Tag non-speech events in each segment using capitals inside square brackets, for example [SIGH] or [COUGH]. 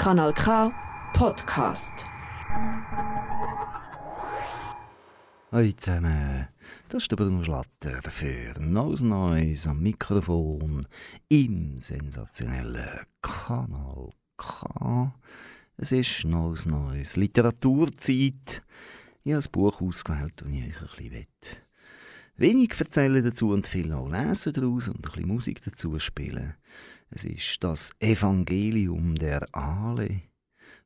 Kanal K Podcast. Hallo zusammen, das ist der Bruno Schlatter für Nose Noise am Mikrofon im sensationellen Kanal K. Es ist Nose Noise Literaturzeit. Ich habe ein Buch ausgewählt, das ich euch ein bisschen wenig erzählen dazu und viel auch lesen daraus und ein bisschen Musik dazu spielen. Es ist das Evangelium der Aale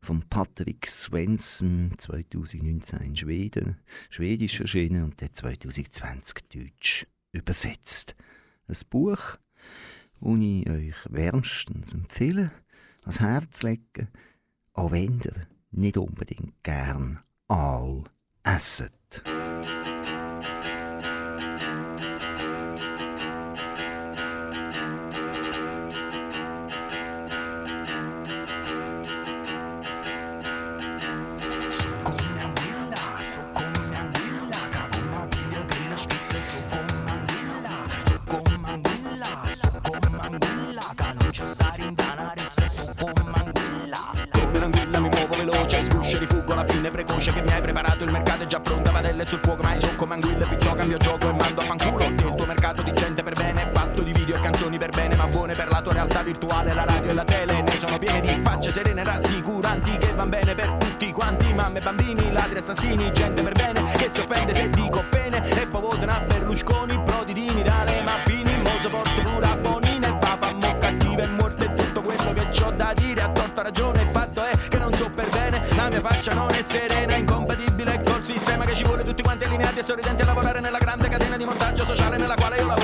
von Patrick Svensson 2019 in Schweden, schwedisch erschienen und der 2020 deutsch übersetzt. Ein Buch, das ich euch wärmstens empfehle, ans Herz legen, auch wenn ihr nicht unbedingt gern Aal esset. Serene rassicuranti che van bene per tutti quanti. Mamme bambini ladri assassini gente per bene che si offende se dico bene e poi votano a Berlusconi prodidini dalle mappini mo sopporto pure a Bonina e papa mo cattiva e morte tutto quello che c'ho da dire. A torta ragione il fatto è che non so per bene. La mia faccia non è serena sistema che ci vuole. Tutti quanti allineati e sorridenti a lavorare nella grande catena di montaggio sociale nella quale io lavoro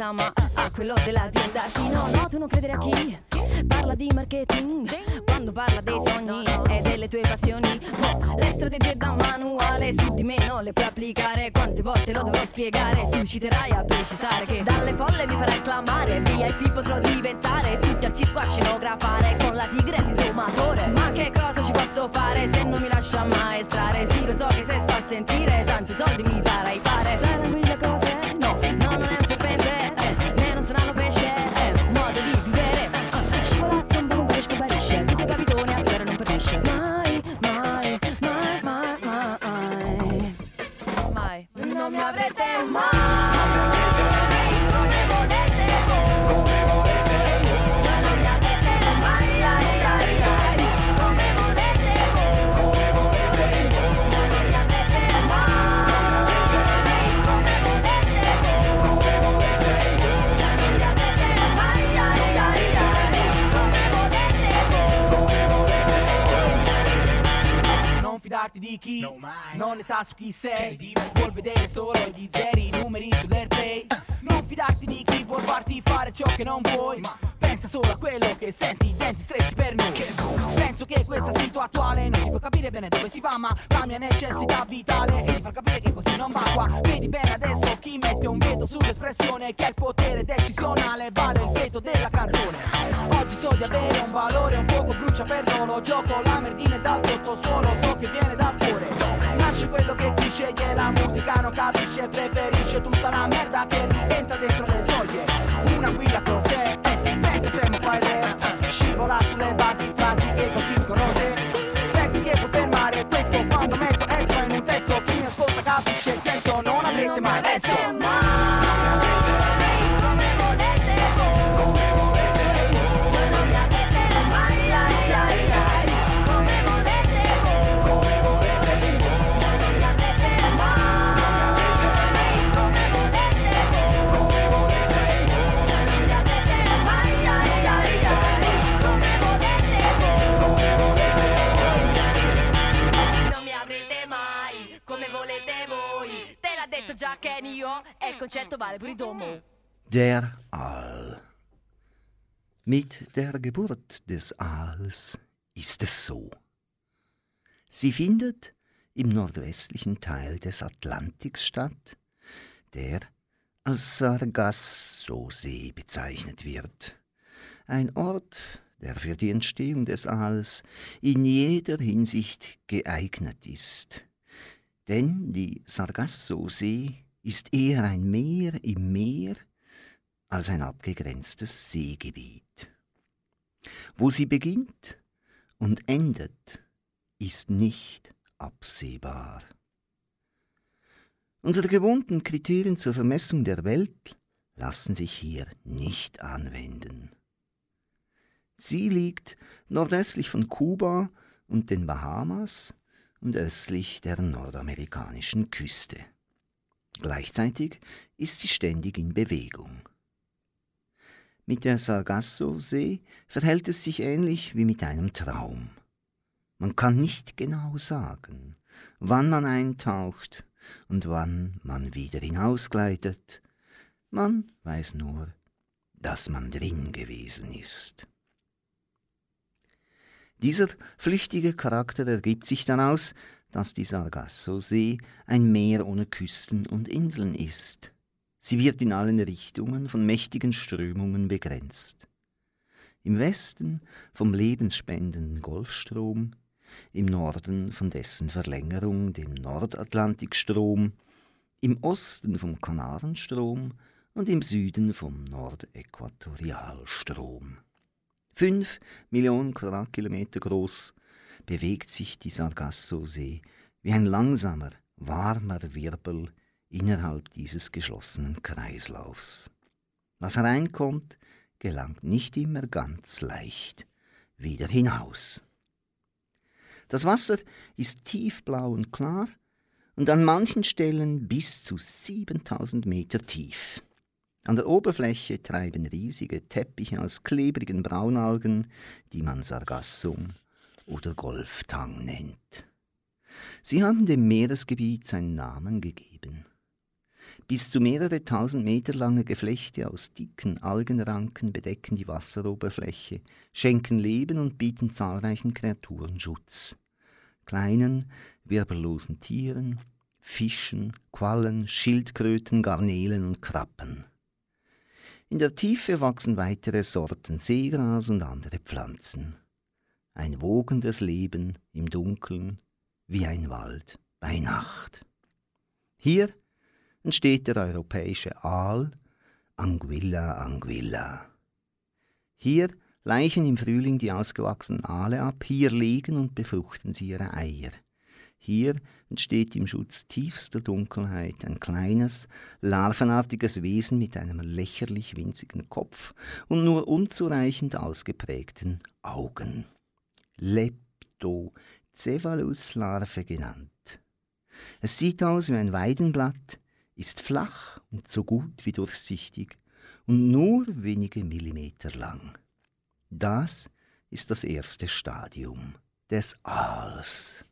pensa ma a quello dell'azienda Sì, no, no, tu non credere a chi Parla di marketing. Quando parla dei sogni e delle tue passioni No, le strategie da manuale Su di me non le puoi applicare. Quante volte lo dovrò spiegare? Tu citerai a precisare che Dalle folle mi farai clamare VIP potrò diventare Tutti al circo a scenografare Con la tigre e il domatore Ma che cosa ci posso fare se non mi lascia maestrare? Sì, lo so che se sto a sentire Tanti soldi mi farai fare su chi sei Vuol vedere solo gli zeri, i numeri sull'airplay. Non fidarti di chi vuol farti fare ciò che non vuoi pensa solo a quello che senti, i denti stretti per noi Penso che questa situazione attuale non ti fa capire bene dove si va Ma la mia necessità vitale è di far capire che così non va qua. Vedi bene adesso chi mette un veto sull'espressione Che ha il potere decisionale, vale il veto della canzone. Oggi so di avere un valore, un fuoco brucia per lo Gioco la merdina dal sottosuolo, so che viene dal cuore. Nasce quello che ti sceglie, la musica non capisce Preferisce tutta la merda che rientra dentro le soglie. Una guida cos'è? Eh, senza sempre fare eh, Scivola sulle basi, frasi che colpiscono concetto vale pure Domo. Der Aal. Mit der Geburt des Aals ist es so. Sie findet im nordwestlichen Teil des Atlantiks statt, der als Sargasso-See bezeichnet wird. Ein Ort, der für die Entstehung des Aals in jeder Hinsicht geeignet ist. Denn die Sargasso-See ist eher ein Meer im Meer als ein abgegrenztes Seegebiet. Wo sie beginnt und endet, ist nicht absehbar. Unsere gewohnten Kriterien zur Vermessung der Welt lassen sich hier nicht anwenden. Sie liegt nordöstlich von Kuba und den Bahamas und östlich der nordamerikanischen Küste. Gleichzeitig ist sie ständig in Bewegung. Mit der Sargasso-See verhält es sich ähnlich wie mit einem Traum. Man kann nicht genau sagen, wann man eintaucht und wann man wieder hinausgleitet. Man weiß nur, dass man drin gewesen ist. Dieser flüchtige Charakter ergibt sich daraus, dass die Sargasso-See ein Meer ohne Küsten und Inseln ist. Sie wird in allen Richtungen von mächtigen Strömungen begrenzt. Im Westen vom lebensspendenden Golfstrom, im Norden von dessen Verlängerung, dem Nordatlantikstrom, im Osten vom Kanarenstrom und im Süden vom Nordäquatorialstrom. Fünf Millionen Quadratkilometer groß bewegt sich die Sargasso-See wie ein langsamer, warmer Wirbel innerhalb dieses geschlossenen Kreislaufs. Was hereinkommt, gelangt nicht immer ganz leicht wieder hinaus. Das Wasser ist tiefblau und klar und an manchen Stellen bis zu 7000 Meter tief. An der Oberfläche treiben riesige Teppiche aus klebrigen Braunalgen, die man Sargassum oder Golftang nennt. Sie haben dem Meeresgebiet seinen Namen gegeben. Bis zu mehrere tausend Meter lange Geflechte aus dicken Algenranken bedecken die Wasseroberfläche, schenken Leben und bieten zahlreichen Kreaturen Schutz. Kleinen, wirbellosen Tieren, Fischen, Quallen, Schildkröten, Garnelen und Krabben. In der Tiefe wachsen weitere Sorten Seegras und andere Pflanzen. Ein wogendes Leben im Dunkeln wie ein Wald bei Nacht. Hier entsteht der europäische Aal Anguilla anguilla. Hier leichen im Frühling die ausgewachsenen Aale ab, hier legen und befruchten sie ihre Eier. Hier entsteht im Schutz tiefster Dunkelheit ein kleines, larvenartiges Wesen mit einem lächerlich winzigen Kopf und nur unzureichend ausgeprägten Augen. Leptocephalus-Larve genannt. Es sieht aus wie ein Weidenblatt, ist flach und so gut wie durchsichtig und nur wenige Millimeter lang. Das ist das erste Stadium des Aals.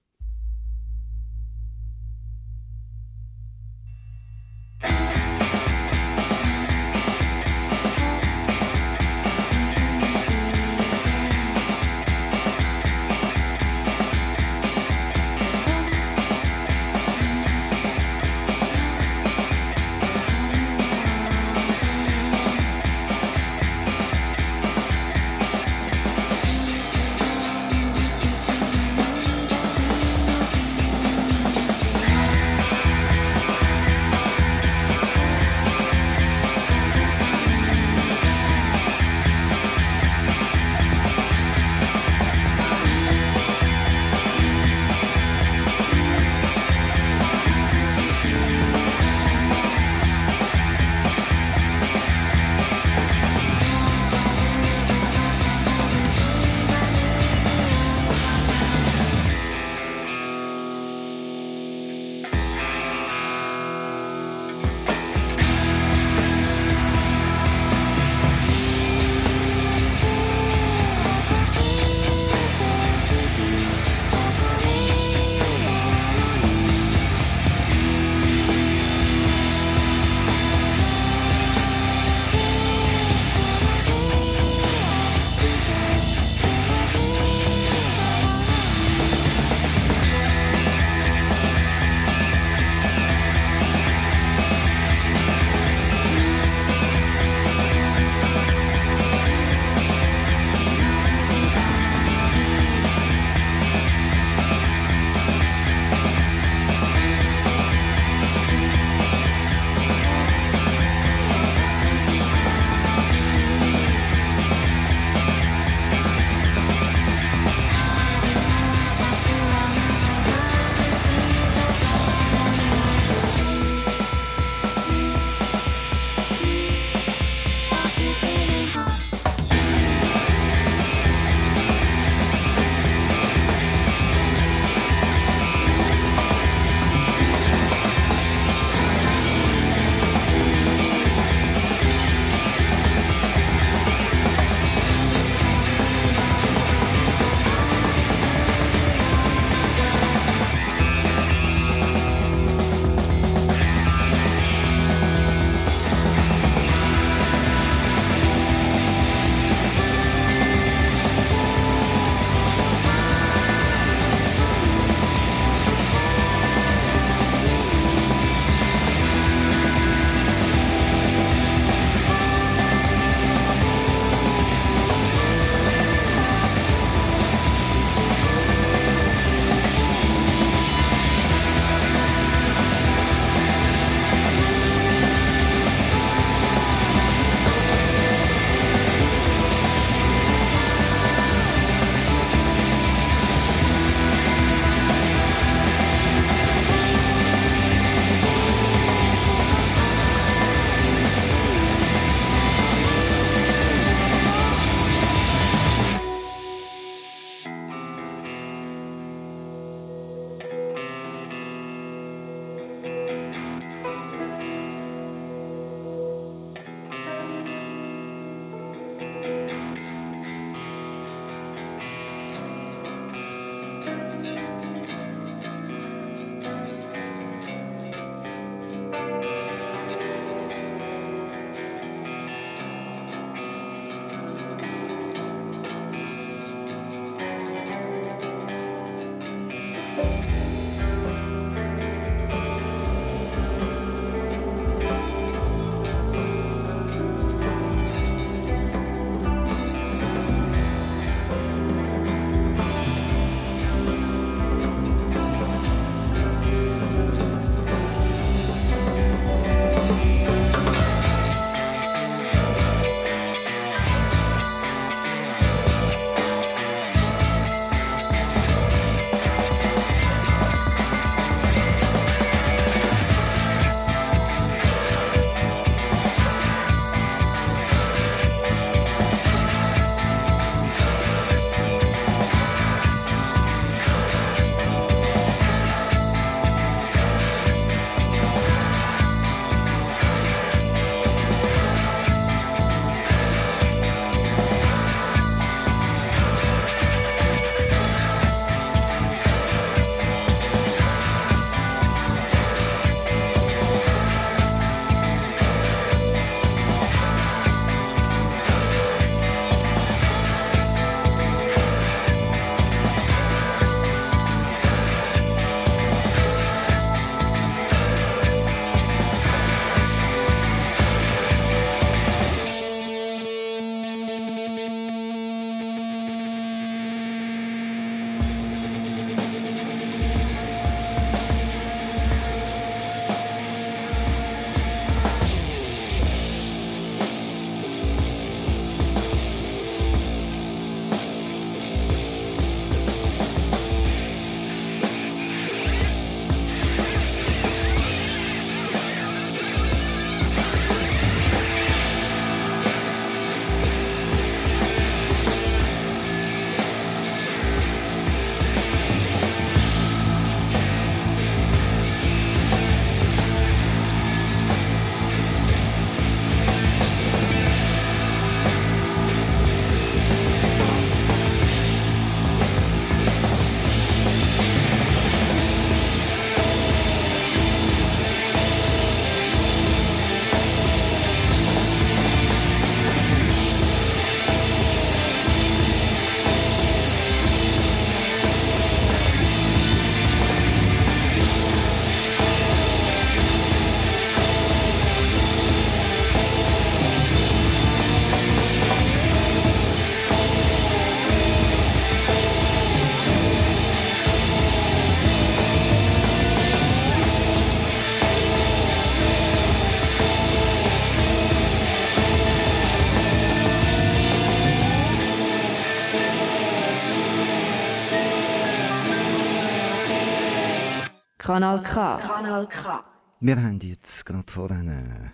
Kanal K. Kanal K. Wir haben jetzt gerade vor, den,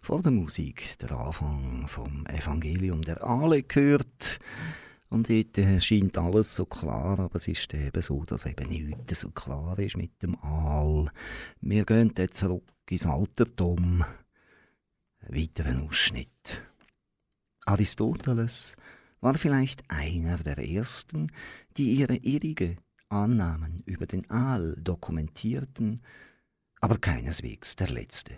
vor der Musik den Anfang vom Evangelium der Aale gehört. Und dort äh, scheint alles so klar, aber es ist eben so, dass eben nichts so klar ist mit dem Aal. Wir gehen jetzt zurück ins Altertum. Ein weiterer Ausschnitt. Aristoteles war vielleicht einer der ersten, die ihre irrige Annahmen über den Aal dokumentierten, aber keineswegs der letzte.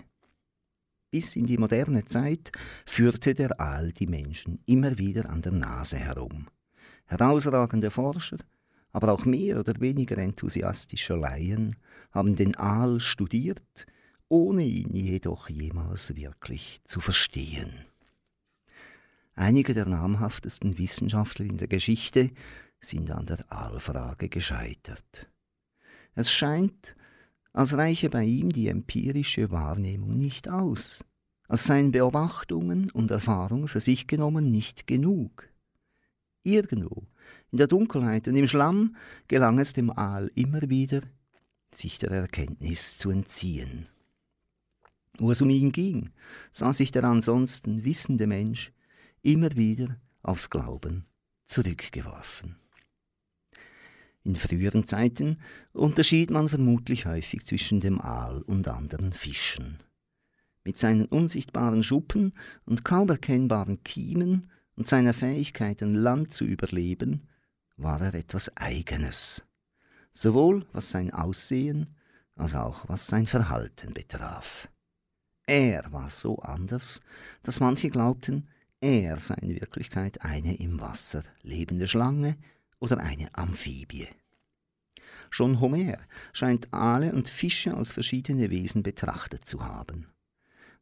Bis in die moderne Zeit führte der Aal die Menschen immer wieder an der Nase herum. Herausragende Forscher, aber auch mehr oder weniger enthusiastische Laien haben den Aal studiert, ohne ihn jedoch jemals wirklich zu verstehen. Einige der namhaftesten Wissenschaftler in der Geschichte sind an der Aalfrage gescheitert. Es scheint, als reiche bei ihm die empirische Wahrnehmung nicht aus, als seien Beobachtungen und Erfahrungen für sich genommen nicht genug. Irgendwo, in der Dunkelheit und im Schlamm, gelang es dem Aal immer wieder, sich der Erkenntnis zu entziehen. Wo es um ihn ging, sah sich der ansonsten wissende Mensch immer wieder aufs Glauben zurückgeworfen. In früheren Zeiten unterschied man vermutlich häufig zwischen dem Aal und anderen Fischen. Mit seinen unsichtbaren Schuppen und kaum erkennbaren Kiemen und seiner Fähigkeit, an Land zu überleben, war er etwas Eigenes, sowohl was sein Aussehen als auch was sein Verhalten betraf. Er war so anders, dass manche glaubten, er sei in Wirklichkeit eine im Wasser lebende Schlange oder eine Amphibie. Schon Homer scheint Aale und Fische als verschiedene Wesen betrachtet zu haben.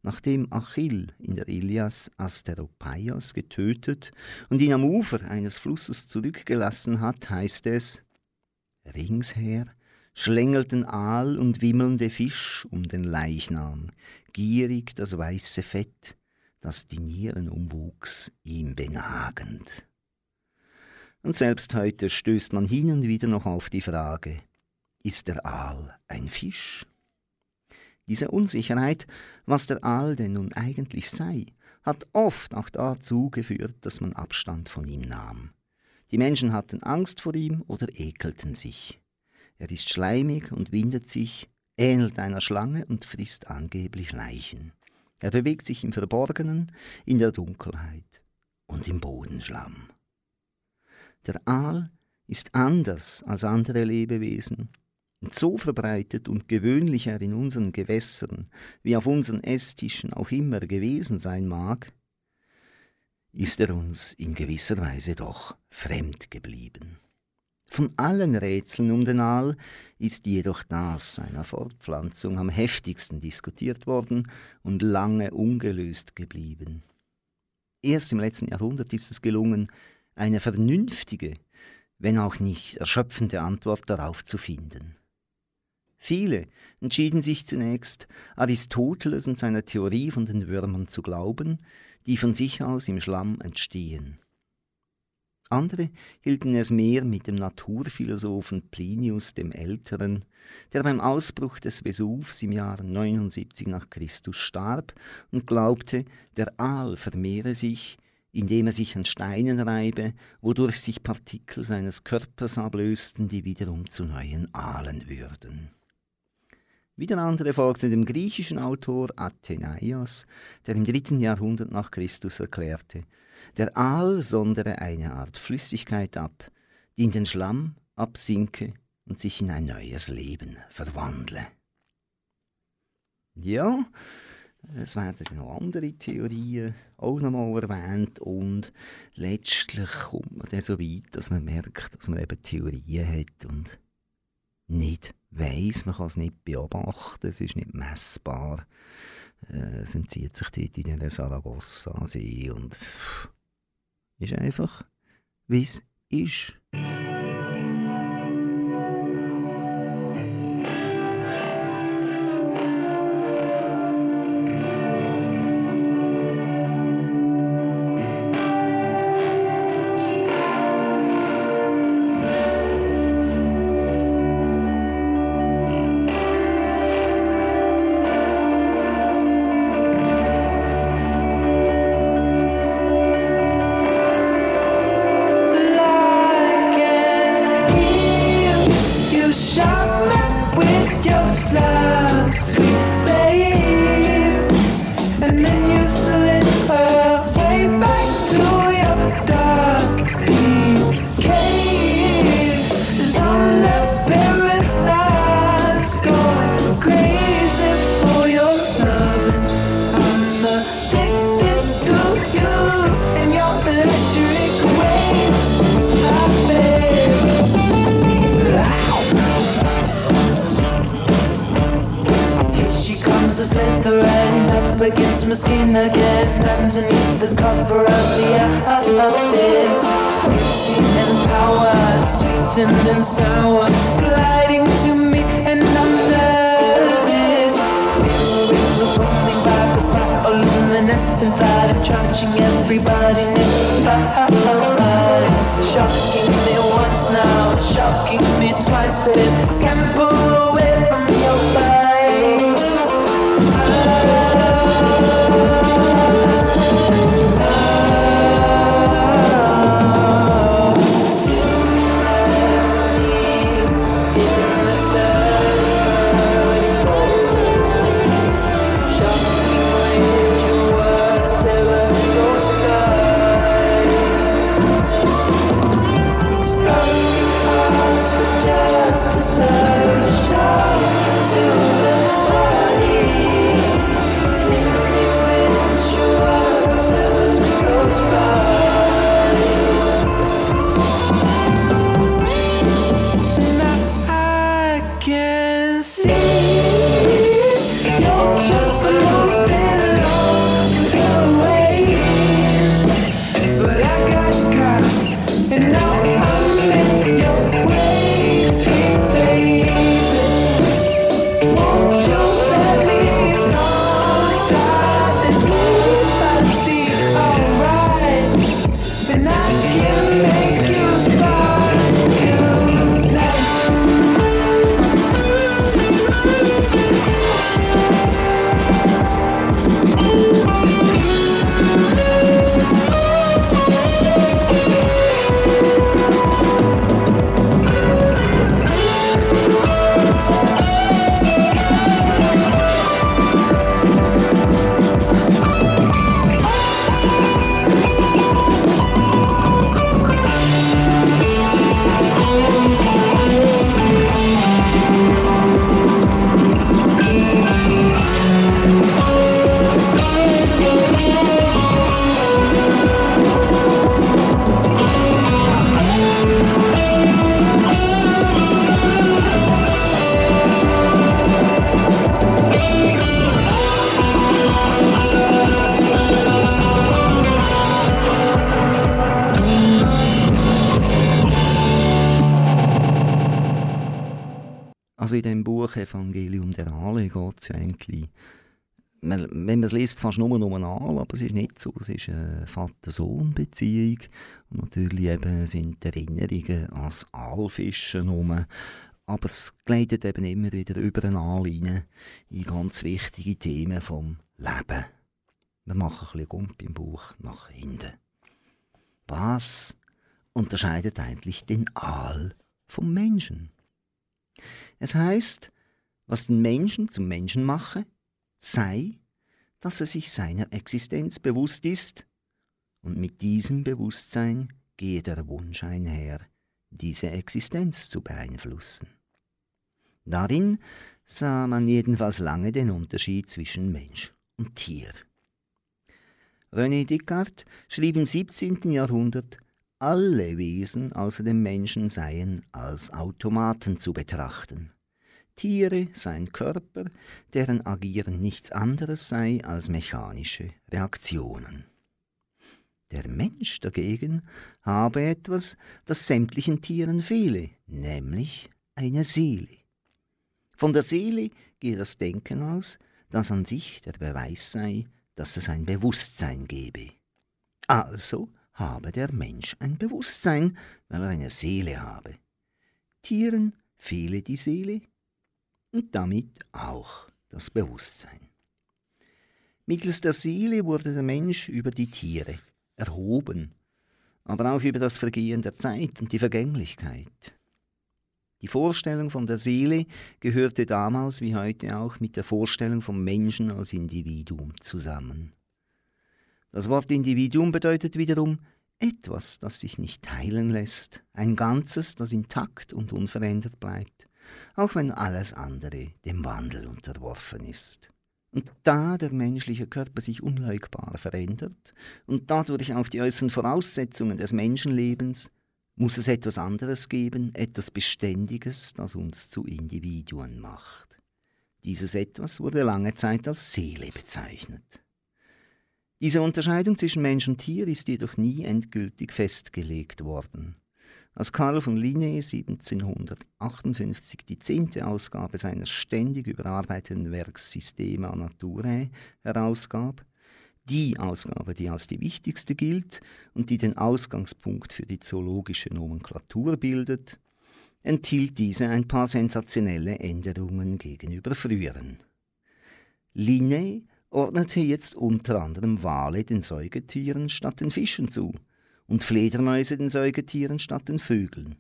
Nachdem Achill in der Ilias Asteropaios getötet und ihn am Ufer eines Flusses zurückgelassen hat, heißt es, ringsher schlängelten Aal und wimmelnde Fisch um den Leichnam, gierig das weiße Fett, das die Nieren umwuchs, ihm benagend. Und selbst heute stößt man hin und wieder noch auf die Frage, ist der Aal ein Fisch? Diese Unsicherheit, was der Aal denn nun eigentlich sei, hat oft auch dazu geführt, dass man Abstand von ihm nahm. Die Menschen hatten Angst vor ihm oder ekelten sich. Er ist schleimig und windet sich, ähnelt einer Schlange und frisst angeblich Leichen. Er bewegt sich im Verborgenen, in der Dunkelheit und im Bodenschlamm. Der Aal ist anders als andere Lebewesen und so verbreitet und gewöhnlich er in unseren Gewässern wie auf unseren Esstischen auch immer gewesen sein mag, ist er uns in gewisser Weise doch fremd geblieben. Von allen Rätseln um den Aal ist jedoch das seiner Fortpflanzung am heftigsten diskutiert worden und lange ungelöst geblieben. Erst im letzten Jahrhundert ist es gelungen, eine vernünftige, wenn auch nicht erschöpfende Antwort darauf zu finden. Viele entschieden sich zunächst, Aristoteles und seiner Theorie von den Würmern zu glauben, die von sich aus im Schlamm entstehen. Andere hielten es mehr mit dem Naturphilosophen Plinius dem Älteren, der beim Ausbruch des Vesuvs im Jahr 79 nach Christus starb und glaubte, der Aal vermehre sich, indem er sich an Steinen reibe, wodurch sich Partikel seines Körpers ablösten, die wiederum zu neuen Aalen würden. Wieder andere folgten dem griechischen Autor Athenaios, der im dritten Jahrhundert nach Christus erklärte, der Aal sondere eine Art Flüssigkeit ab, die in den Schlamm absinke und sich in ein neues Leben verwandle. Ja, es werden noch andere Theorien auch nochmal erwähnt und letztlich kommt man dann so weit, dass man merkt, dass man eben Theorien hat und nicht weiß, man kann es nicht beobachten, es ist nicht messbar. Äh, es entzieht sich dort in den Saragossa-See und ist einfach, wie es ist. Bioluminescent light, and charging everybody. Shocking me once now, shocking me twice, babe. Can't pull Evangelium der Alle geht es ja eigentlich, man, wenn man es liest, fast nur um an, aber es ist nicht so. Es ist eine Vater-Sohn-Beziehung. Und natürlich eben sind Erinnerungen ans Aalfischen um. Aber es gleitet eben immer wieder über den Aal rein in ganz wichtige Themen vom Leben. Wir machen ein bisschen Gump im Buch nach hinten. Was unterscheidet eigentlich den Aal vom Menschen? Es heißt, was den Menschen zum Menschen mache, sei, dass er sich seiner Existenz bewusst ist, und mit diesem Bewusstsein gehe der Wunsch einher, diese Existenz zu beeinflussen. Darin sah man jedenfalls lange den Unterschied zwischen Mensch und Tier. René Descartes schrieb im 17. Jahrhundert, alle Wesen außer dem Menschen seien als Automaten zu betrachten. Tiere seien Körper, deren Agieren nichts anderes sei als mechanische Reaktionen. Der Mensch dagegen habe etwas, das sämtlichen Tieren fehle, nämlich eine Seele. Von der Seele gehe das Denken aus, das an sich der Beweis sei, dass es ein Bewusstsein gebe. Also habe der Mensch ein Bewusstsein, weil er eine Seele habe. Tieren fehle die Seele, und damit auch das Bewusstsein. Mittels der Seele wurde der Mensch über die Tiere erhoben, aber auch über das Vergehen der Zeit und die Vergänglichkeit. Die Vorstellung von der Seele gehörte damals wie heute auch mit der Vorstellung vom Menschen als Individuum zusammen. Das Wort Individuum bedeutet wiederum etwas, das sich nicht teilen lässt, ein Ganzes, das intakt und unverändert bleibt, auch wenn alles andere dem Wandel unterworfen ist. Und da der menschliche Körper sich unleugbar verändert und dadurch auch die äußeren Voraussetzungen des Menschenlebens, muss es etwas anderes geben, etwas Beständiges, das uns zu Individuen macht. Dieses etwas wurde lange Zeit als Seele bezeichnet. Diese Unterscheidung zwischen Mensch und Tier ist jedoch nie endgültig festgelegt worden. Als Karl von Linné 1758 die zehnte Ausgabe seines ständig überarbeiteten Werks Systema Naturae herausgab, die Ausgabe, die als die wichtigste gilt und die den Ausgangspunkt für die zoologische Nomenklatur bildet, enthielt diese ein paar sensationelle Änderungen gegenüber früheren. Linné ordnete jetzt unter anderem Wale den Säugetieren statt den Fischen zu und Fledermäuse den Säugetieren statt den Vögeln.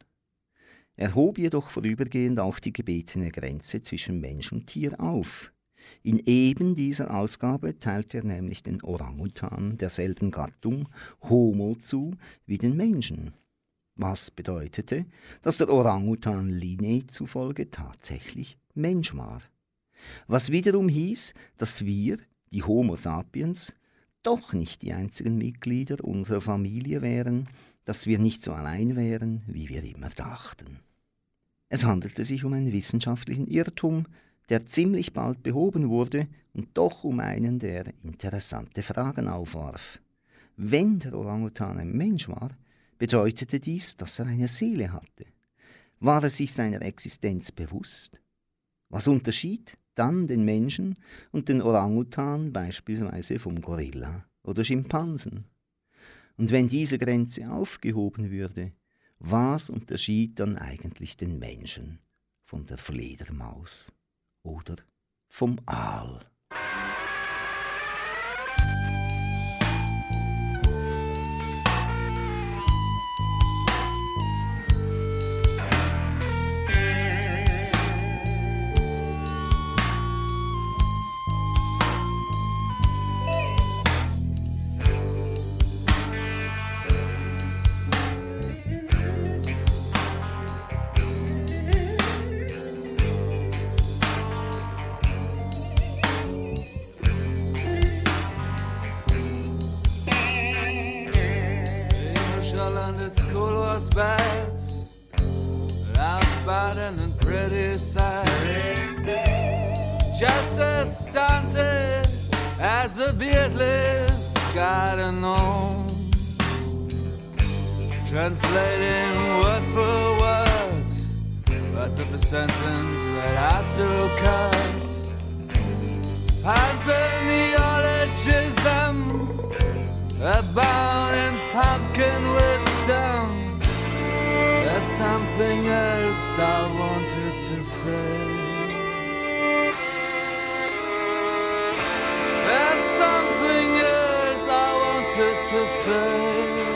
Er hob jedoch vorübergehend auch die gebetene Grenze zwischen Mensch und Tier auf. In eben dieser Ausgabe teilte er nämlich den Orangutan derselben Gattung Homo zu wie den Menschen. Was bedeutete, dass der Orangutan Linné zufolge tatsächlich Mensch war. Was wiederum hieß, dass wir, die Homo sapiens, doch nicht die einzigen Mitglieder unserer Familie wären, dass wir nicht so allein wären, wie wir immer dachten. Es handelte sich um einen wissenschaftlichen Irrtum, der ziemlich bald behoben wurde und doch um einen, der interessante Fragen aufwarf. Wenn der Orangutan ein Mensch war, bedeutete dies, dass er eine Seele hatte. War er sich seiner Existenz bewusst? Was unterschied dann den Menschen und den Orangutan beispielsweise vom Gorilla oder Schimpansen. Und wenn diese Grenze aufgehoben würde, was unterschied dann eigentlich den Menschen von der Fledermaus oder vom Aal? translating word for words parts of the sentence that I took out. Pants and abound in pumpkin wisdom. There's something else I wanted to say. There's something else I wanted to say.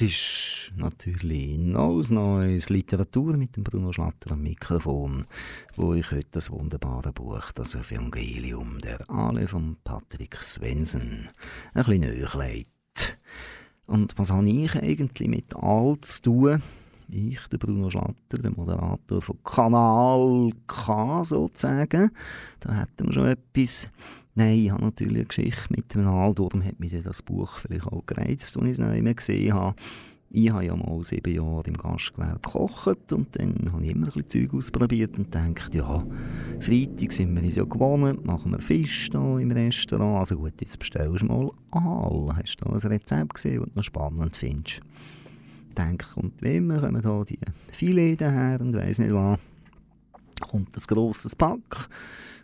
Es ist natürlich neues neues Literatur mit dem Bruno Schlatter am Mikrofon, wo ich heute das wunderbare Buch, das Evangelium der Ale von Patrick Swensen, ein bisschen näher legt. Und was habe ich eigentlich mit all zu tun? Ich, der Bruno Schlatter, der Moderator von Kanal K sozusagen. Da hätten wir schon etwas. Nein, ich habe natürlich eine Geschichte mit dem Aal, darum hat mich das Buch vielleicht auch gereizt, als ich es nicht mehr gesehen habe. Ich habe ja mal sieben Jahre im Gastgewerbe gekocht und dann habe ich immer ein bisschen Zeug ausprobiert und gedacht, ja, Freitag sind wir uns ja gewohnt, machen wir Fisch da im Restaurant, also gut, jetzt bestellst du mal Aal. Hast du da ein Rezept gesehen, das du noch spannend findest? denke, und wie immer kommen da die Filet daher und weiss nicht was. Kommt ein grosses Pack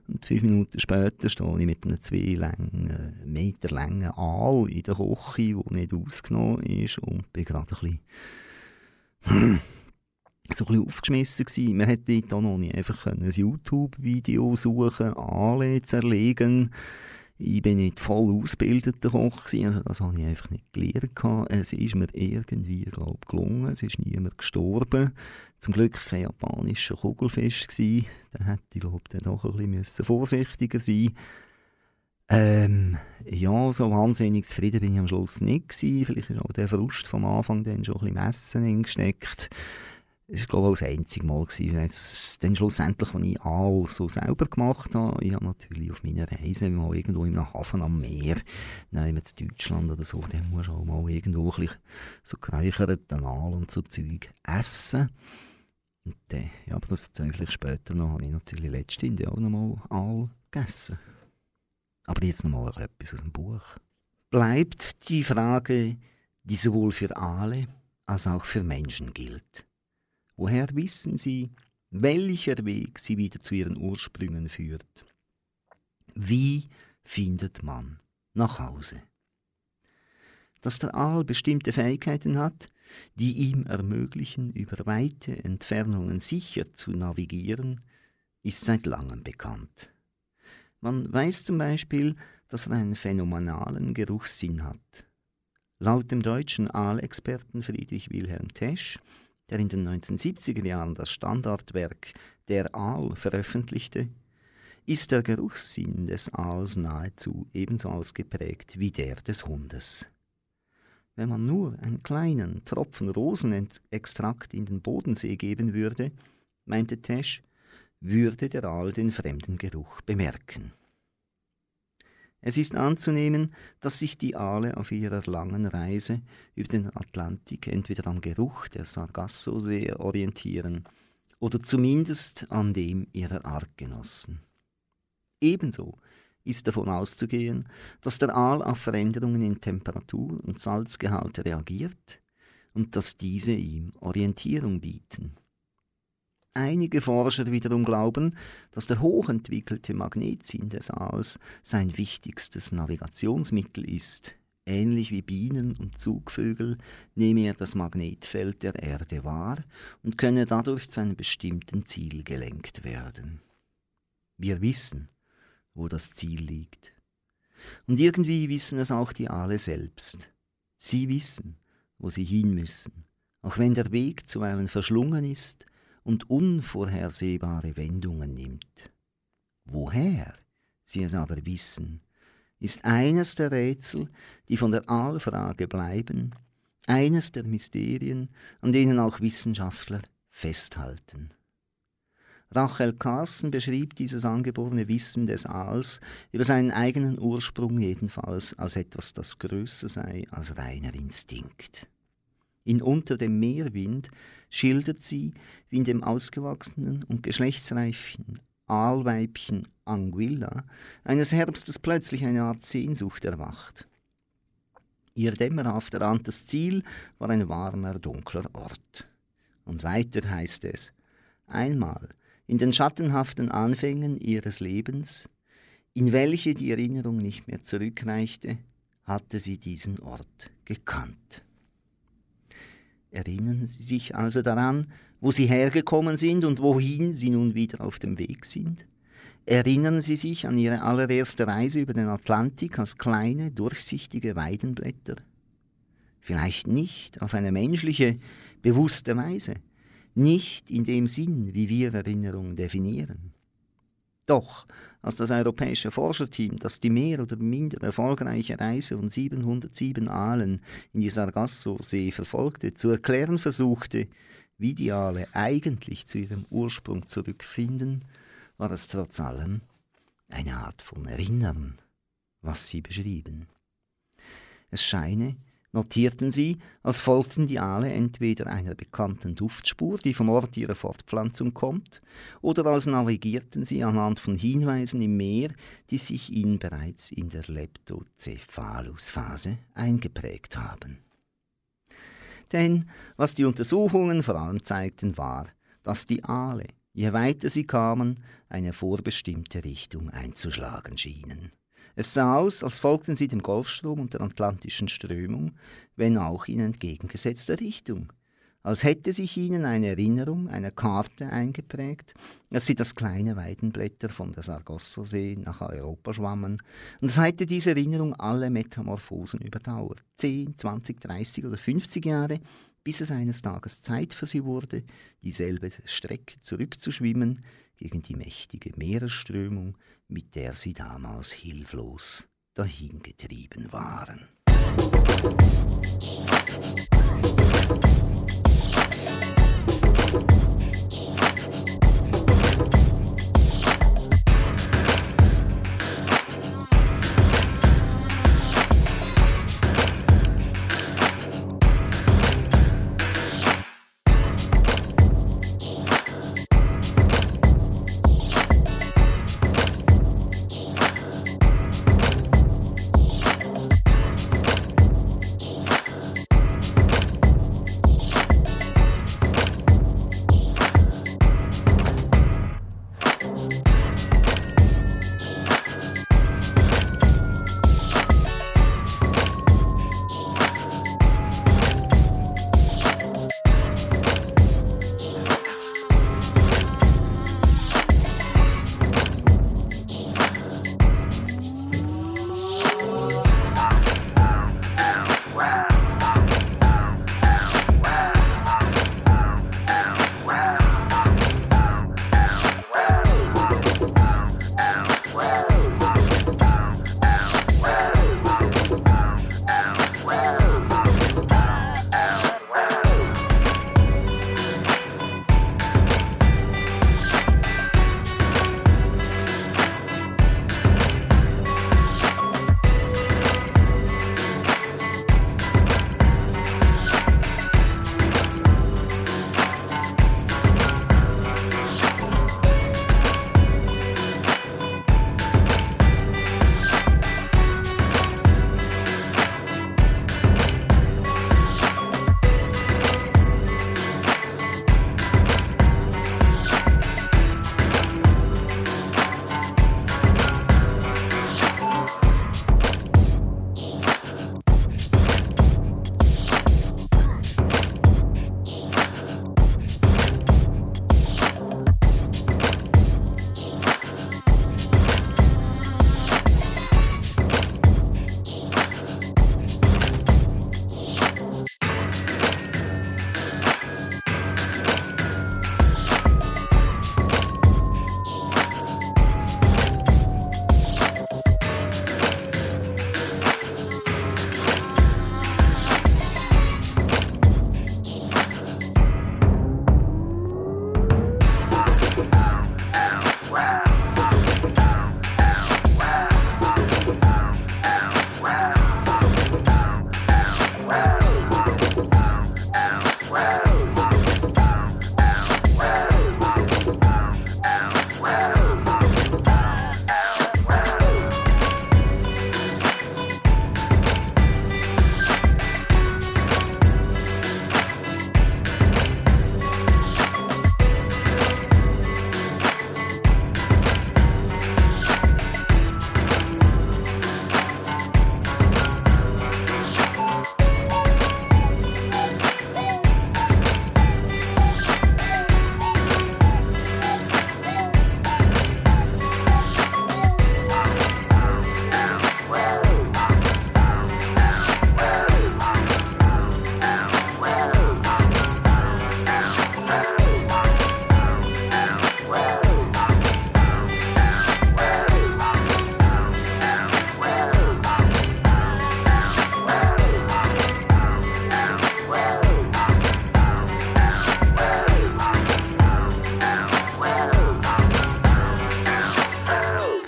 und fünf Minuten später stehe ich mit einem zwei langen, Meter langen Aal in der Küche, der nicht ausgenommen ist und bin gerade ein bisschen [CLEARS THROAT] so ein bisschen aufgeschmissen gewesen. Man hätte dort auch noch nicht einfach ein YouTube-Video suchen Aale zerlegen ich bin nicht voll ausgebildeter Koch also das habe ich einfach nicht gelernt. Es ist mir irgendwie, glaube gelungen. Es ist niemand gestorben. Zum Glück kein japanischer Kugelfisch. Da hätte ich, glaube ich, doch ein bisschen vorsichtiger sein ähm, ja, so wahnsinnig zufrieden bin ich am Schluss nicht gewesen. Vielleicht ist auch der Frust vom Anfang dann schon ein bisschen Messen hingesteckt. Es war, glaube ich, das einzige Mal, gewesen, es dann schlussendlich, als ich alles so selber gemacht habe. Ich habe natürlich auf meiner Reise mal irgendwo in einem Hafen am Meer, nein, in Deutschland oder so, dann musst du auch mal irgendwo ein bisschen so geräucherten Aal und so Zeug essen. Und dann, ja, aber das erzähle ich vielleicht später noch, habe ich natürlich letztens auch noch mal Aal gegessen. Aber jetzt noch mal etwas aus dem Buch. Bleibt die Frage, die sowohl für Aale als auch für Menschen gilt. Woher wissen Sie, welcher Weg Sie wieder zu Ihren Ursprüngen führt? Wie findet man nach Hause? Dass der Aal bestimmte Fähigkeiten hat, die ihm ermöglichen, über weite Entfernungen sicher zu navigieren, ist seit langem bekannt. Man weiß zum Beispiel, dass er einen phänomenalen Geruchssinn hat. Laut dem deutschen Aalexperten Friedrich Wilhelm Tesch der in den 1970er Jahren das Standardwerk Der Aal veröffentlichte, ist der Geruchssinn des Aals nahezu ebenso ausgeprägt wie der des Hundes. Wenn man nur einen kleinen Tropfen Rosenextrakt in den Bodensee geben würde, meinte Tesch, würde der Aal den fremden Geruch bemerken. Es ist anzunehmen, dass sich die Aale auf ihrer langen Reise über den Atlantik entweder am Geruch der Sargassosee orientieren oder zumindest an dem ihrer Artgenossen. Ebenso ist davon auszugehen, dass der Aal auf Veränderungen in Temperatur und Salzgehalt reagiert und dass diese ihm Orientierung bieten. Einige Forscher wiederum glauben, dass der hochentwickelte Magnetsinn des Aals sein wichtigstes Navigationsmittel ist. Ähnlich wie Bienen und Zugvögel nehme er das Magnetfeld der Erde wahr und könne dadurch zu einem bestimmten Ziel gelenkt werden. Wir wissen, wo das Ziel liegt. Und irgendwie wissen es auch die Aale selbst. Sie wissen, wo sie hin müssen, auch wenn der Weg zuweilen verschlungen ist und unvorhersehbare Wendungen nimmt. Woher sie es aber wissen, ist eines der Rätsel, die von der Aalfrage bleiben, eines der Mysterien, an denen auch Wissenschaftler festhalten. Rachel Carsten beschrieb dieses angeborene Wissen des Aals über seinen eigenen Ursprung jedenfalls als etwas, das größer sei als reiner Instinkt. In Unter dem Meerwind schildert sie, wie in dem ausgewachsenen und geschlechtsreifen Aalweibchen Anguilla eines Herbstes plötzlich eine Art Sehnsucht erwacht. Ihr dämmerhaft erahntes Ziel war ein warmer, dunkler Ort. Und weiter heißt es, einmal in den schattenhaften Anfängen ihres Lebens, in welche die Erinnerung nicht mehr zurückreichte, hatte sie diesen Ort gekannt. Erinnern Sie sich also daran, wo Sie hergekommen sind und wohin Sie nun wieder auf dem Weg sind? Erinnern Sie sich an Ihre allererste Reise über den Atlantik als kleine, durchsichtige Weidenblätter? Vielleicht nicht auf eine menschliche, bewusste Weise, nicht in dem Sinn, wie wir Erinnerung definieren. Doch als das europäische Forscherteam, das die mehr oder minder erfolgreiche Reise von 707 Aalen in die Sargasso-See verfolgte, zu erklären versuchte, wie die Aale eigentlich zu ihrem Ursprung zurückfinden, war es trotz allem eine Art von Erinnern, was sie beschrieben. Es scheine, notierten sie, als folgten die Aale entweder einer bekannten Duftspur, die vom Ort ihrer Fortpflanzung kommt, oder als navigierten sie anhand von Hinweisen im Meer, die sich ihnen bereits in der Leptocephalus-Phase eingeprägt haben. Denn was die Untersuchungen vor allem zeigten, war, dass die Aale, je weiter sie kamen, eine vorbestimmte Richtung einzuschlagen schienen. Es sah aus, als folgten sie dem Golfstrom und der atlantischen Strömung, wenn auch in entgegengesetzter Richtung. Als hätte sich ihnen eine Erinnerung, eine Karte eingeprägt, dass sie das kleine Weidenblätter von der Sargasso-See nach Europa schwammen, und als hätte diese Erinnerung alle Metamorphosen überdauert, 10, 20, 30 oder 50 Jahre, bis es eines Tages Zeit für sie wurde, dieselbe Strecke zurückzuschwimmen gegen die mächtige Meeresströmung, mit der sie damals hilflos dahingetrieben waren.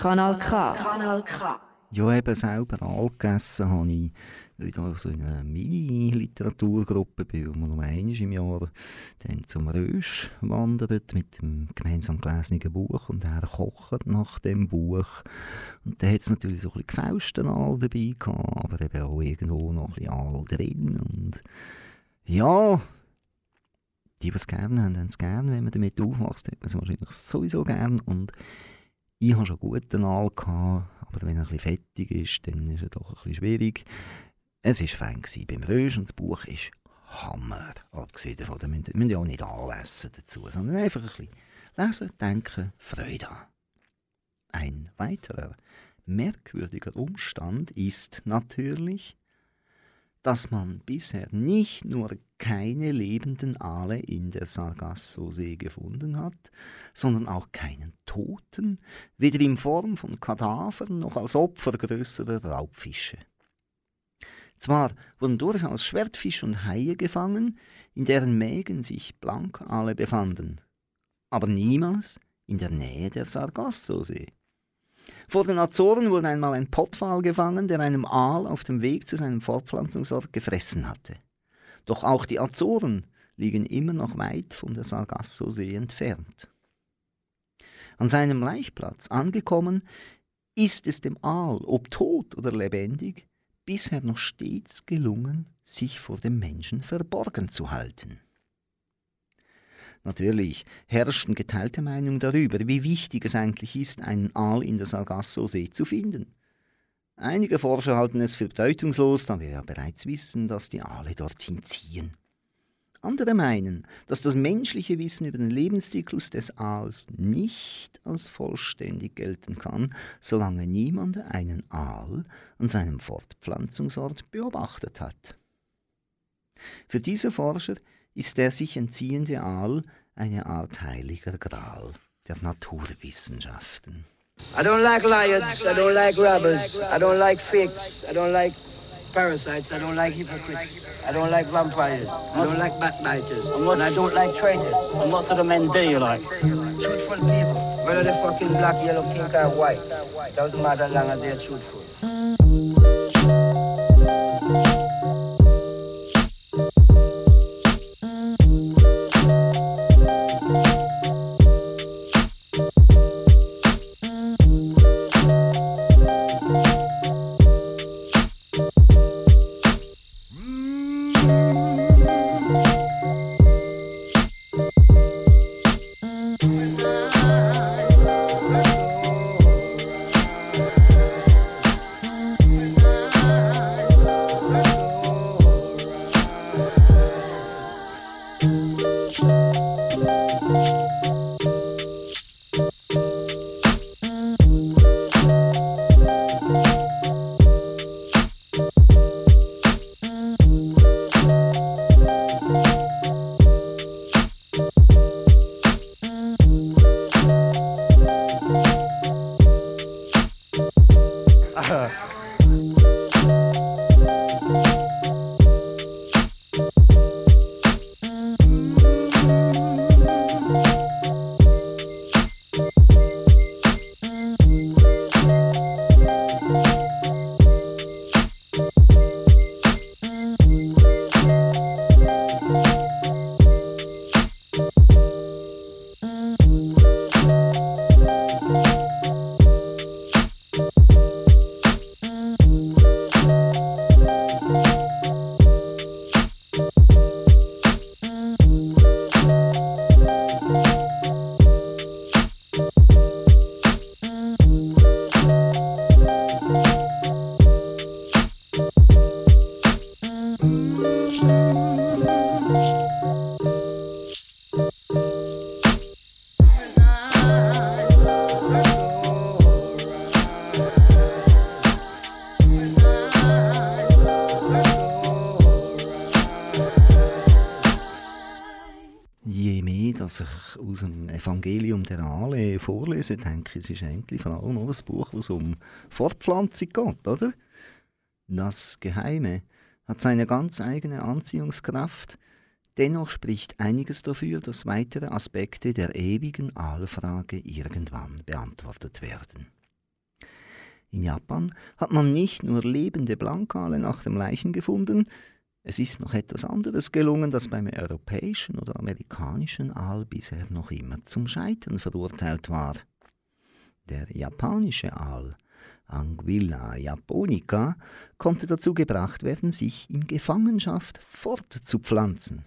Kanal K. Kanal K. Ja, eben selber Aal gegessen habe ich, weil ich da so in einer Mini-Literaturgruppe bin, wo man nur einmal im Jahr dann zum Rösch wandert mit dem gemeinsam gelesenen Buch und er kocht nach dem Buch. Und da hat es natürlich so ein bisschen gefälschten Aal dabei gehabt, aber eben auch irgendwo noch ein bisschen Aal drin. Und ja, die, die es gerne haben, haben es gerne. Wenn man damit aufwächst, hat man es wahrscheinlich sowieso gern. Und ich hatte schon guten Aal, aber wenn er bisschen fettig ist, dann ist er doch bisschen schwierig. Es war fein beim Rösch und das Buch ist Hammer. Abgesehen davon, müssen, müssen ja auch nicht anlesen dazu, sondern einfach ein bisschen lesen, denken, Freude haben. Ein weiterer merkwürdiger Umstand ist natürlich, dass man bisher nicht nur keine lebenden Aale in der Sargasso-See gefunden hat, sondern auch keinen Toten, weder in Form von Kadavern noch als Opfer größerer Raubfische. Zwar wurden durchaus Schwertfische und Haie gefangen, in deren Mägen sich Blankaale befanden, aber niemals in der Nähe der Sargasso-See. Vor den Azoren wurde einmal ein Pottwal gefangen, der einem Aal auf dem Weg zu seinem Fortpflanzungsort gefressen hatte. Doch auch die Azoren liegen immer noch weit von der Sargasso-See entfernt. An seinem Laichplatz angekommen, ist es dem Aal, ob tot oder lebendig, bisher noch stets gelungen, sich vor dem Menschen verborgen zu halten. Natürlich herrschen geteilte Meinungen darüber, wie wichtig es eigentlich ist, einen Aal in der Sargasso-See zu finden. Einige Forscher halten es für bedeutungslos, da wir ja bereits wissen, dass die Aale dorthin ziehen. Andere meinen, dass das menschliche Wissen über den Lebenszyklus des Aals nicht als vollständig gelten kann, solange niemand einen Aal an seinem Fortpflanzungsort beobachtet hat. Für diese Forscher ist der sich entziehende Aal eine Art heiliger Gral der Naturwissenschaften. I don't like liars, I don't like robbers, I don't like fakes, I don't like parasites, I don't like hypocrites, I don't like vampires, I don't like backbiters, and I don't like traitors. And what sort of men do you like? Truthful people, whether they're fucking black, yellow, pink, or white, doesn't matter as long as they're truthful. Evangelium der Aale vorlese, denke ich, es ist eigentlich vor allem auch ein Buch, wo um Fortpflanzung geht, oder? Das Geheime hat seine ganz eigene Anziehungskraft, dennoch spricht einiges dafür, dass weitere Aspekte der ewigen Aalfrage irgendwann beantwortet werden. In Japan hat man nicht nur lebende Blankale nach dem Leichen gefunden, es ist noch etwas anderes gelungen, das beim europäischen oder amerikanischen Aal bisher noch immer zum Scheitern verurteilt war. Der japanische Aal, Anguilla japonica, konnte dazu gebracht werden, sich in Gefangenschaft fortzupflanzen.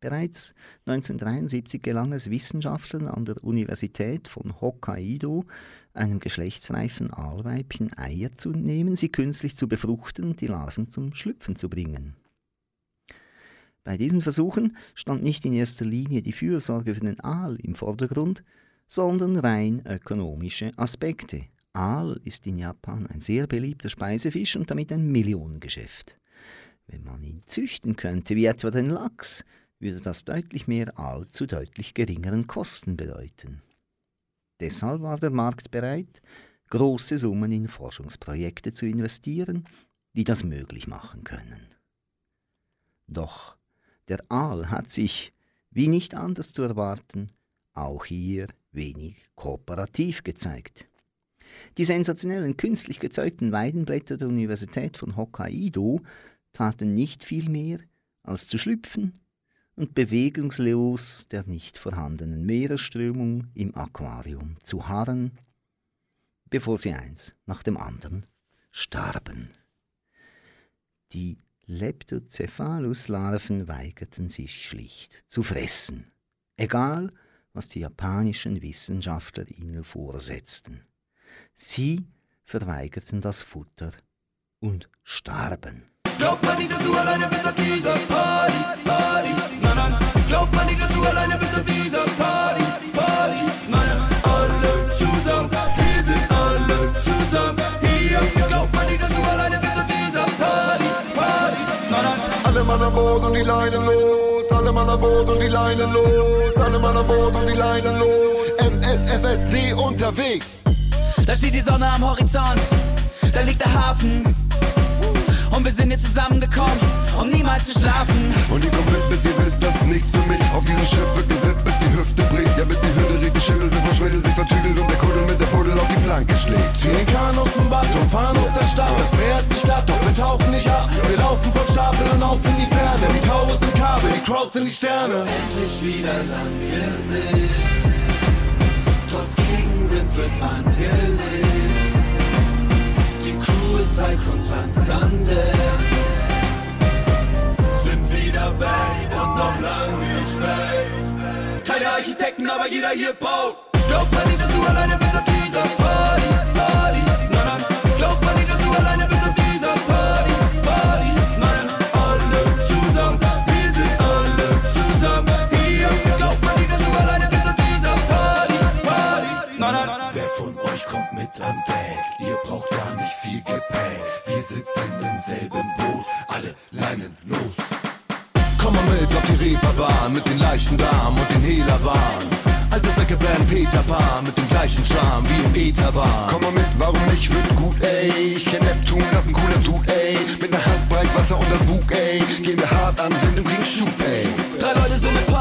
Bereits 1973 gelang es Wissenschaftlern an der Universität von Hokkaido, einem geschlechtsreifen Aalweibchen Eier zu nehmen, sie künstlich zu befruchten und die Larven zum Schlüpfen zu bringen. Bei diesen Versuchen stand nicht in erster Linie die Fürsorge für den Aal im Vordergrund, sondern rein ökonomische Aspekte. Aal ist in Japan ein sehr beliebter Speisefisch und damit ein Millionengeschäft. Wenn man ihn züchten könnte, wie etwa den Lachs, würde das deutlich mehr Aal zu deutlich geringeren Kosten bedeuten. Deshalb war der Markt bereit, große Summen in Forschungsprojekte zu investieren, die das möglich machen können. Doch der Aal hat sich, wie nicht anders zu erwarten, auch hier wenig kooperativ gezeigt. Die sensationellen künstlich gezeugten Weidenblätter der Universität von Hokkaido taten nicht viel mehr, als zu schlüpfen und bewegungslos der nicht vorhandenen Meeresströmung im Aquarium zu harren, bevor sie eins nach dem anderen starben. Die Leptocephalus-Larven weigerten sich schlicht zu fressen, egal was die japanischen Wissenschaftler ihnen vorsetzten. Sie verweigerten das Futter und starben. Glaubt man nicht, dass du alleine bist auf dieser Party, Party, nein, nein. Glaubt man nicht, dass du alleine bist auf dieser Party, Mann an Bord und die Leinen los, alle Mann an Bord und die Leinen los, alle Mann an Bord und die Leinen los. FSFSD unterwegs. Da steht die Sonne am Horizont, da liegt der Hafen. Und wir sind hier zusammengekommen, um niemals zu schlafen. Und ihr kommt mit, bis ihr wisst, das ist nichts für mich. Auf diesem Schiff wird gewippt, bis die Hüfte bricht. Ja, bis die Hütte richtig schüttelt, bevor Schwindel sich vertüdelt und der Kuddel mit der Puddel auf die Planke schlägt. Ziehen den Kahn aus dem Bad und fahren aus der Stadt. Das Meer ist die Stadt, doch wir tauchen nicht ab. Wir laufen vom Stapel und auf in die Ferne. Die Tauer sind Kabel, die Crowds sind die Sterne. Endlich wieder Land in Sicht. Trotz Gegenwind wird angelegt. Ist heiß und tanzt an. Sind wieder back und noch lang nicht weg. Keine Architekten, aber jeder hier baut. Glaubt man nicht, dass du alleine bist auf dieser Party, mit am? Ihr braucht gar nicht viel Gepäck. Wir sitzen im selben Boot, alle Leinen los. Komm mal mit auf die Reeperbahn mit den leichten Damen und den Hehlerwahn. Alte Säcke werden Peter Pan mit dem gleichen Charme wie im Ätherwahn. Komm mal mit, warum nicht, wird gut, ey. Ich kenn Neptun, das ist ein cooler Dude, ey. Mit ner Hand breit Wasser unterm Bug, ey. Gehen wir hart an, Wind und kriegen Schub, ey. Drei Leute sind eine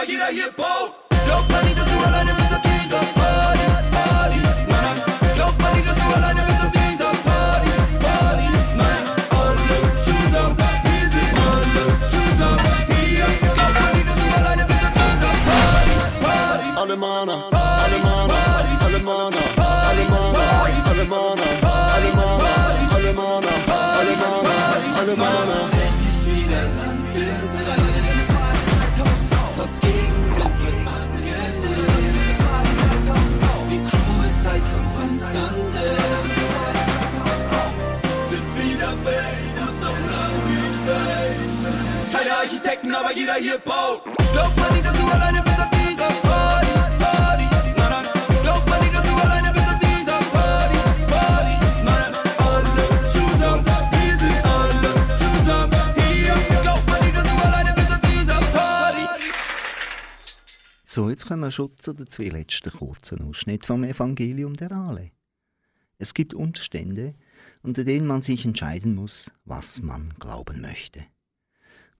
Are you on your boat? wieder hier baut. Glaubt man nicht, dass du alleine bist auf dieser Party, Party, nein, nein. Glaubt man nicht, dass du alleine bist auf dieser Party, Party, nein, nein. Alle zusammen, wir sind alle zusammen hier. Glaubt man nicht, dass du alleine bist auf dieser Party. So, jetzt kommen wir schon zu den zwei letzten kurzen Ausschnitten vom Evangelium der Aale. Es gibt Umstände, unter denen man sich entscheiden muss, was man glauben möchte.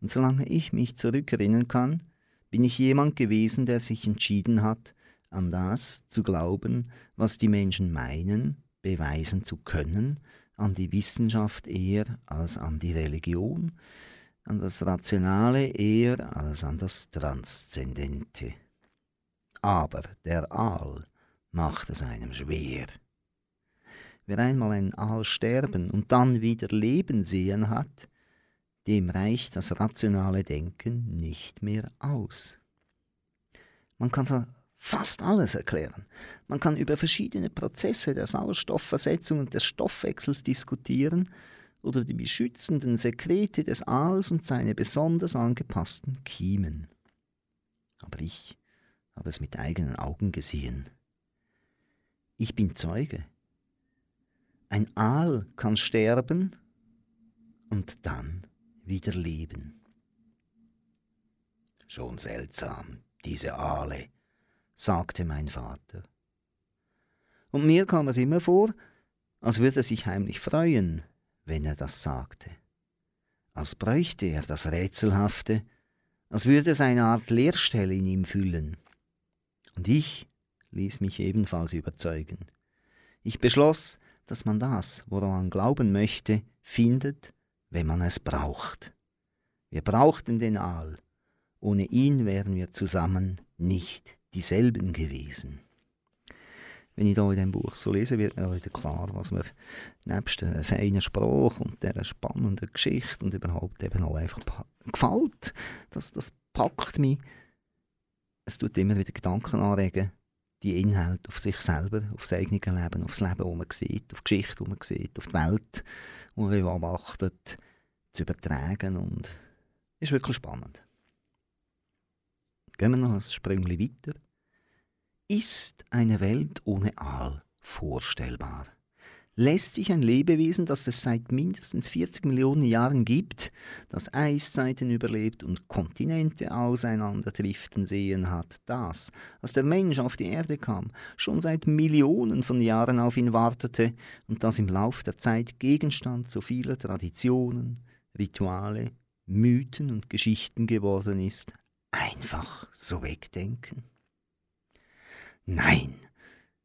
Und solange ich mich zurückerinnern kann, bin ich jemand gewesen, der sich entschieden hat, an das zu glauben, was die Menschen meinen, beweisen zu können, an die Wissenschaft eher als an die Religion, an das Rationale eher als an das Transzendente. Aber der Aal macht es einem schwer. Wer einmal einen Aal sterben und dann wieder leben sehen hat, dem reicht das rationale Denken nicht mehr aus. Man kann fast alles erklären. Man kann über verschiedene Prozesse der Sauerstoffversetzung und des Stoffwechsels diskutieren oder die beschützenden Sekrete des Aals und seine besonders angepassten Kiemen. Aber ich habe es mit eigenen Augen gesehen. Ich bin Zeuge. Ein Aal kann sterben und dann wieder leben. Schon seltsam, diese Aale, sagte mein Vater. Und mir kam es immer vor, als würde er sich heimlich freuen, wenn er das sagte. Als bräuchte er das Rätselhafte, als würde es eine Art Leerstelle in ihm füllen. Und ich ließ mich ebenfalls überzeugen. Ich beschloss, dass man das, woran man glauben möchte, findet, wenn man es braucht. Wir brauchten den Aal. Ohne ihn wären wir zusammen nicht dieselben gewesen. Wenn ich da in diesem Buch so lese, wird mir wieder klar, was mir nebst der feinen Sprache und dieser spannenden Geschichte und überhaupt eben auch einfach gefällt. Das, das packt mich. Es tut immer wieder Gedanken anregen, die Inhalte auf sich selber, auf das eigene Leben, auf das Leben, das man sieht, auf die Geschichte, die man sieht, auf die Welt, die man beobachtet, zu übertragen und ist wirklich spannend. Gehen wir noch ein Sprüngli weiter. Ist eine Welt ohne Aal vorstellbar? Lässt sich ein Lebewesen, das es seit mindestens 40 Millionen Jahren gibt, das Eiszeiten überlebt und Kontinente auseinanderdriften sehen hat, das, als der Mensch auf die Erde kam, schon seit Millionen von Jahren auf ihn wartete und das im Lauf der Zeit Gegenstand so vieler Traditionen, Rituale, Mythen und Geschichten geworden ist, einfach so wegdenken? Nein,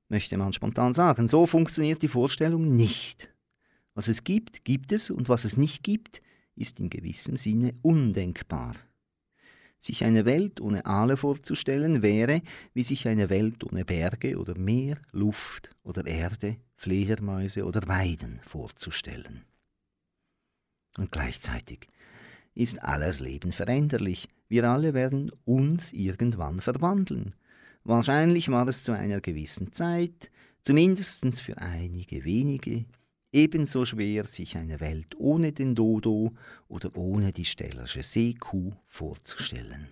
möchte man spontan sagen, so funktioniert die Vorstellung nicht. Was es gibt, gibt es und was es nicht gibt, ist in gewissem Sinne undenkbar. Sich eine Welt ohne Aale vorzustellen, wäre, wie sich eine Welt ohne Berge oder Meer, Luft oder Erde, Fledermäuse oder Weiden vorzustellen. Und gleichzeitig ist alles Leben veränderlich. Wir alle werden uns irgendwann verwandeln. Wahrscheinlich war es zu einer gewissen Zeit, zumindest für einige wenige, ebenso schwer, sich eine Welt ohne den Dodo oder ohne die Stellersche Seekuh vorzustellen.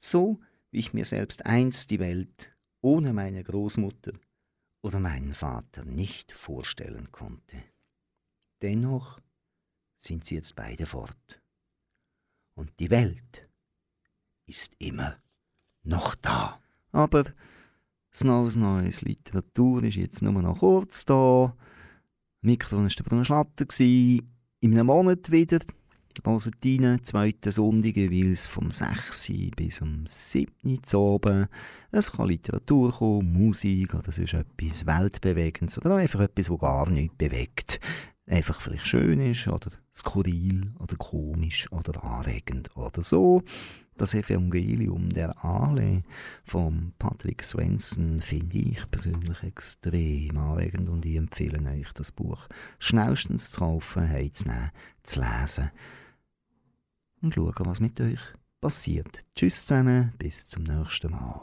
So wie ich mir selbst einst die Welt ohne meine Großmutter oder meinen Vater nicht vorstellen konnte. Dennoch sind sie jetzt beide fort. Und die Welt ist immer noch da. Aber das neues Literatur ist jetzt nur noch kurz da. Mikrofon war der Bruno Schlatter. In einem Monat wieder. Hört rein, zweiten Sonntag jeweils vom 6. bis um 7. Uhr oben. Es kann Literatur kommen, Musik oder sonst etwas Weltbewegendes oder einfach etwas, das gar nichts bewegt. Einfach vielleicht schön ist oder skurril oder komisch oder anregend oder so. Das Evangelium der Ale von Patrick Swenson finde ich persönlich extrem anregend und ich empfehle euch, das Buch schnellstens zu kaufen, heimzunehmen, zu lesen und schauen, was mit euch passiert. Tschüss zusammen, bis zum nächsten Mal.